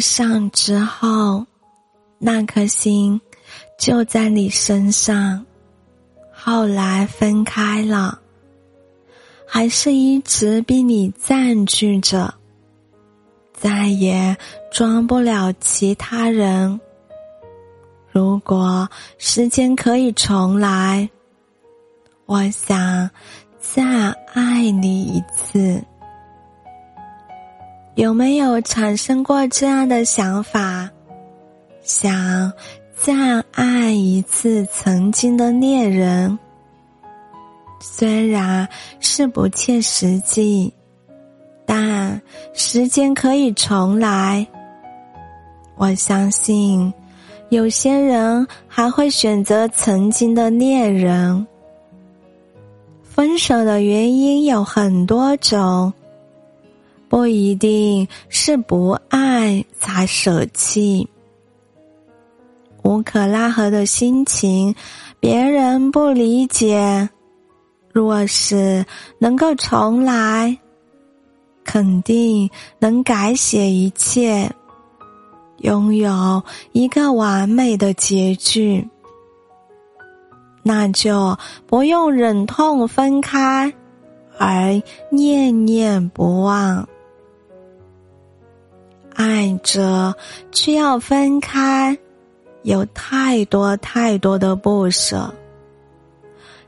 上之后，那颗心就在你身上。后来分开了，还是一直被你占据着，再也装不了其他人。如果时间可以重来，我想再爱你一次。有没有产生过这样的想法？想。再爱一次曾经的恋人，虽然是不切实际，但时间可以重来。我相信，有些人还会选择曾经的恋人。分手的原因有很多种，不一定是不爱才舍弃。无可奈何的心情，别人不理解。若是能够重来，肯定能改写一切，拥有一个完美的结局。那就不用忍痛分开，而念念不忘。爱着却要分开。有太多太多的不舍，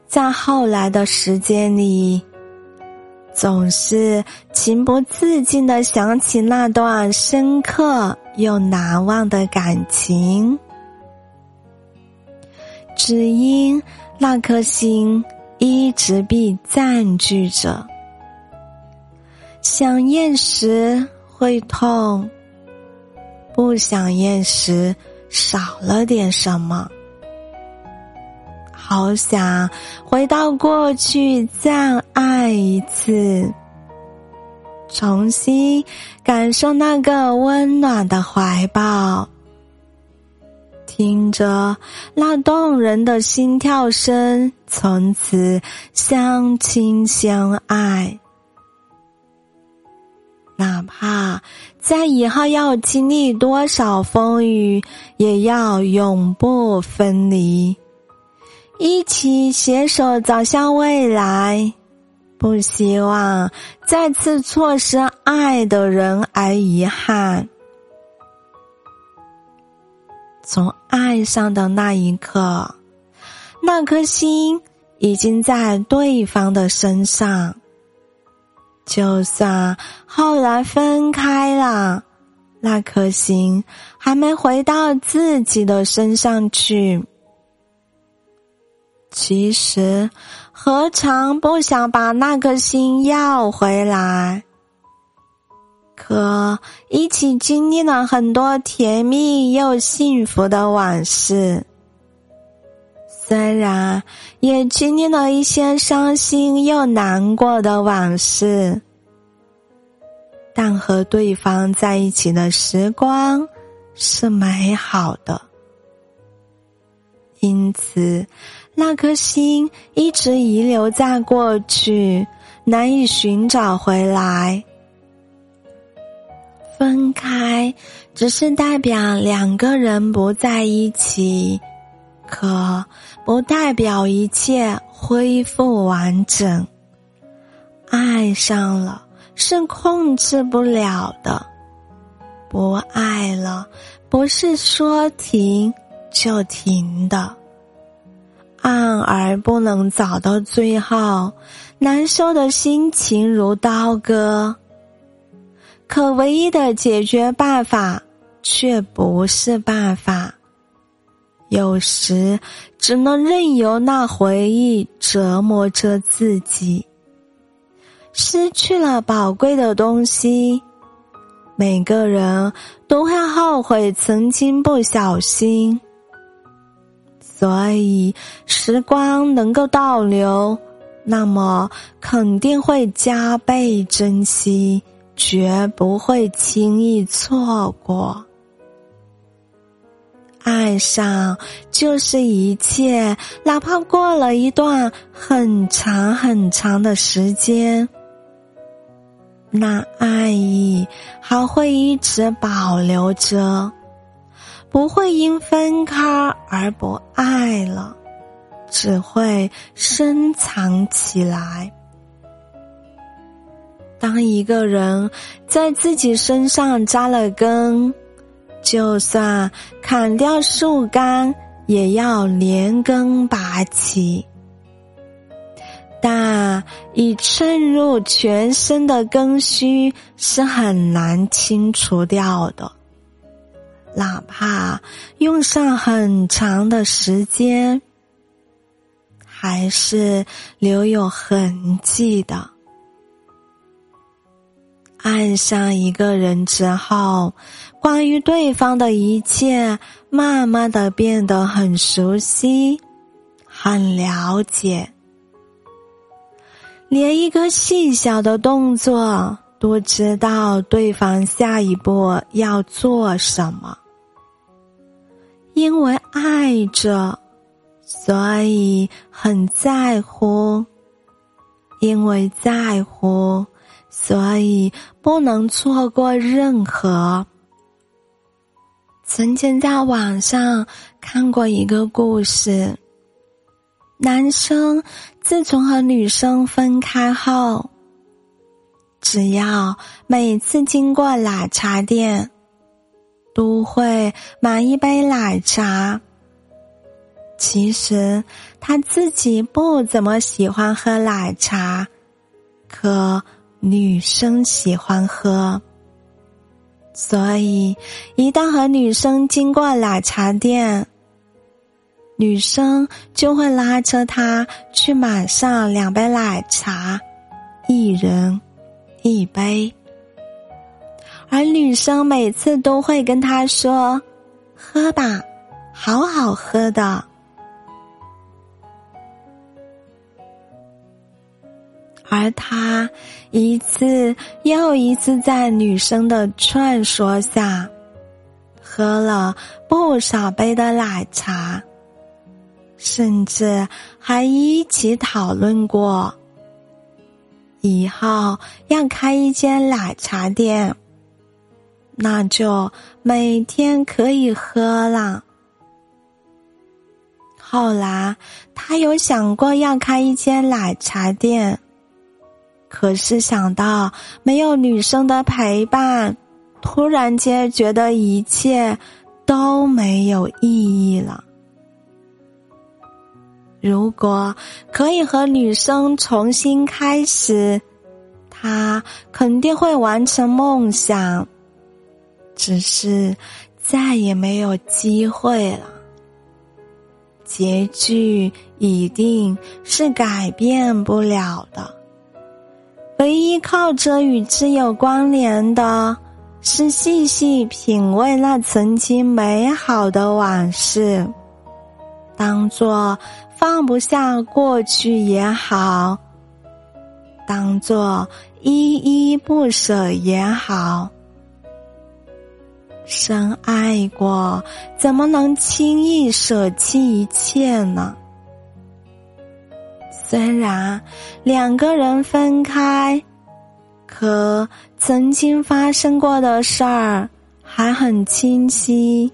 在后来的时间里，总是情不自禁的想起那段深刻又难忘的感情，只因那颗心一直被占据着，想念时会痛，不想厌时。少了点什么，好想回到过去再爱一次，重新感受那个温暖的怀抱，听着那动人的心跳声，从此相亲相爱。哪怕在以后要经历多少风雨，也要永不分离，一起携手走向未来。不希望再次错失爱的人而遗憾。从爱上的那一刻，那颗心已经在对方的身上。就算后来分开了，那颗心还没回到自己的身上去。其实，何尝不想把那颗心要回来？可一起经历了很多甜蜜又幸福的往事。虽然也经历了一些伤心又难过的往事，但和对方在一起的时光是美好的，因此那颗心一直遗留在过去，难以寻找回来。分开只是代表两个人不在一起。可不代表一切恢复完整。爱上了是控制不了的，不爱了不是说停就停的。爱而不能走到最后，难受的心情如刀割。可唯一的解决办法却不是办法。有时只能任由那回忆折磨着自己。失去了宝贵的东西，每个人都会后悔曾经不小心。所以，时光能够倒流，那么肯定会加倍珍惜，绝不会轻易错过。爱上就是一切，哪怕过了一段很长很长的时间，那爱意还会一直保留着，不会因分开而不爱了，只会深藏起来。当一个人在自己身上扎了根，就算砍掉树干，也要连根拔起。但已渗入全身的根须是很难清除掉的，哪怕用上很长的时间，还是留有痕迹的。爱上一个人之后，关于对方的一切，慢慢的变得很熟悉，很了解。连一个细小的动作都知道对方下一步要做什么，因为爱着，所以很在乎；因为在乎，所以不能错过任何。曾经在网上看过一个故事。男生自从和女生分开后，只要每次经过奶茶店，都会买一杯奶茶。其实他自己不怎么喜欢喝奶茶，可女生喜欢喝，所以一旦和女生经过奶茶店。女生就会拉着他去买上两杯奶茶，一人一杯。而女生每次都会跟他说：“喝吧，好好喝的。”而他一次又一次在女生的劝说下，喝了不少杯的奶茶。甚至还一起讨论过，以后要开一间奶茶店，那就每天可以喝了。后来他有想过要开一间奶茶店，可是想到没有女生的陪伴，突然间觉得一切都没有意义了。如果可以和女生重新开始，他肯定会完成梦想。只是再也没有机会了。结局一定是改变不了的。唯一靠着与之有关联的，是细细品味那曾经美好的往事，当做。放不下过去也好，当做依依不舍也好。深爱过，怎么能轻易舍弃一切呢？虽然两个人分开，可曾经发生过的事儿还很清晰。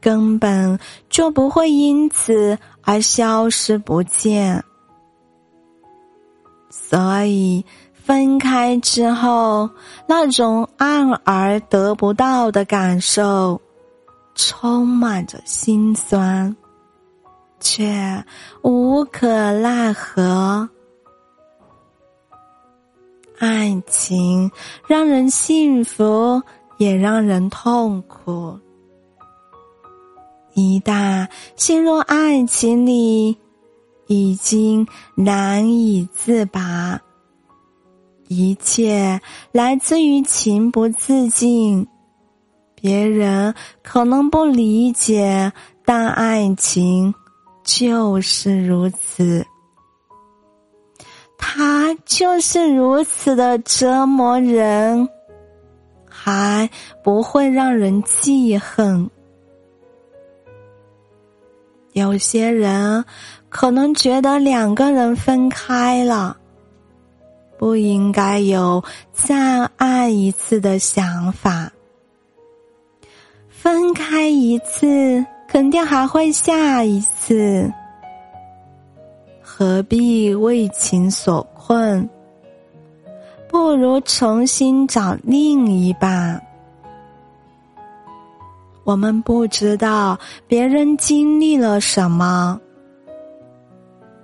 根本就不会因此而消失不见，所以分开之后，那种爱而得不到的感受，充满着心酸，却无可奈何。爱情让人幸福，也让人痛苦。一旦陷入爱情里，已经难以自拔。一切来自于情不自禁，别人可能不理解，但爱情就是如此。他就是如此的折磨人，还不会让人记恨。有些人可能觉得两个人分开了，不应该有再爱一次的想法。分开一次，肯定还会下一次，何必为情所困？不如重新找另一半。我们不知道别人经历了什么。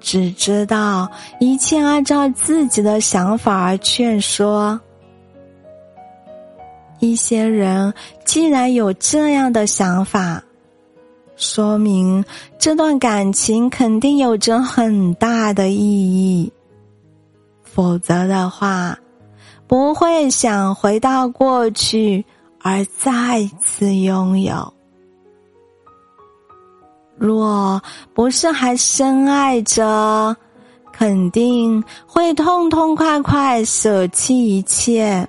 只知道一切按照自己的想法而劝说。一些人既然有这样的想法，说明这段感情肯定有着很大的意义。否则的话，不会想回到过去而再次拥有。若不是还深爱着，肯定会痛痛快快舍弃一切，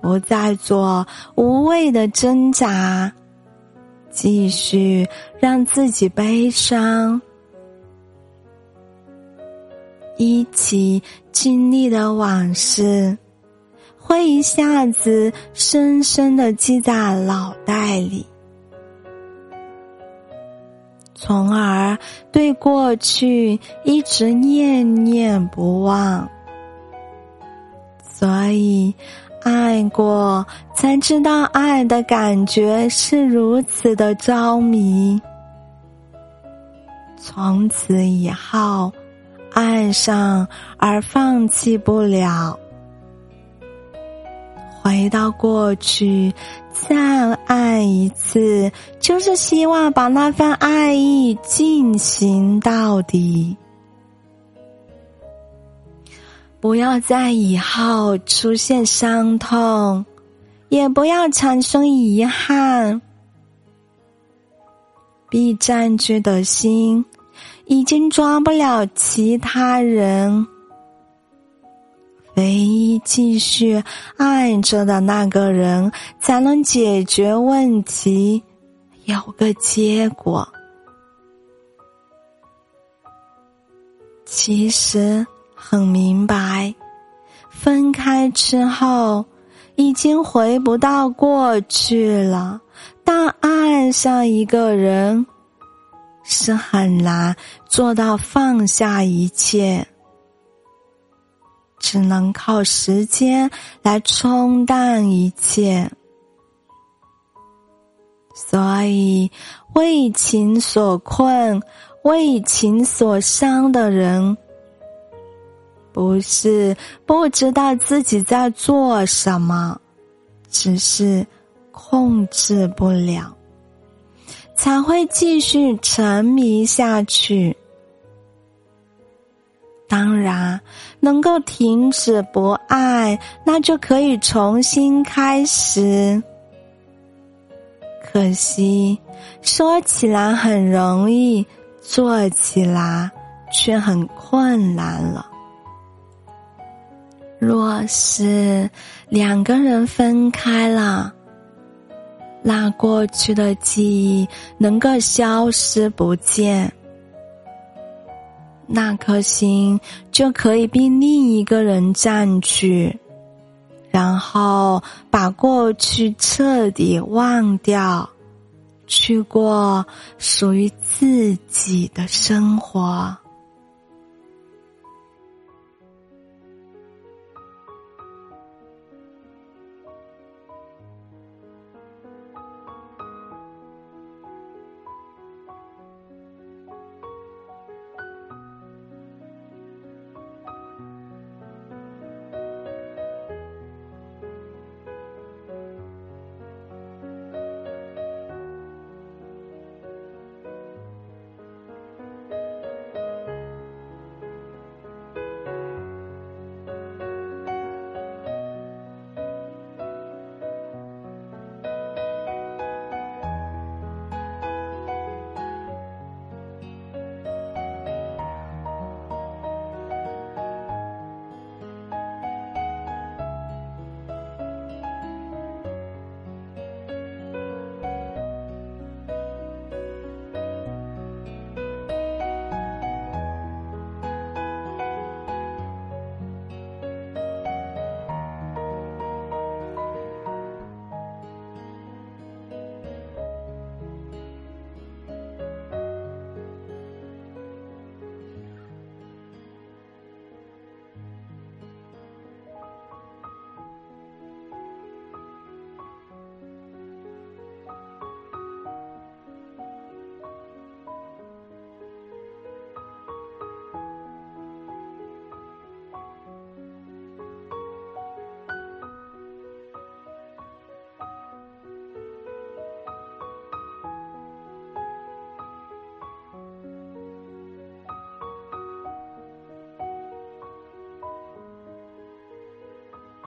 不再做无谓的挣扎，继续让自己悲伤。一起经历的往事，会一下子深深的记在脑袋里。从而对过去一直念念不忘，所以爱过才知道爱的感觉是如此的着迷。从此以后，爱上而放弃不了。回到过去，再爱一次，就是希望把那份爱意进行到底，不要在以后出现伤痛，也不要产生遗憾。被占据的心，已经装不了其他人。唯一继续爱着的那个人，才能解决问题，有个结果。其实很明白，分开之后已经回不到过去了，但爱上一个人是很难做到放下一切。只能靠时间来冲淡一切，所以为情所困、为情所伤的人，不是不知道自己在做什么，只是控制不了，才会继续沉迷下去。当然，能够停止不爱，那就可以重新开始。可惜，说起来很容易，做起来却很困难了。若是两个人分开了，那过去的记忆能够消失不见。那颗心就可以被另一个人占据，然后把过去彻底忘掉，去过属于自己的生活。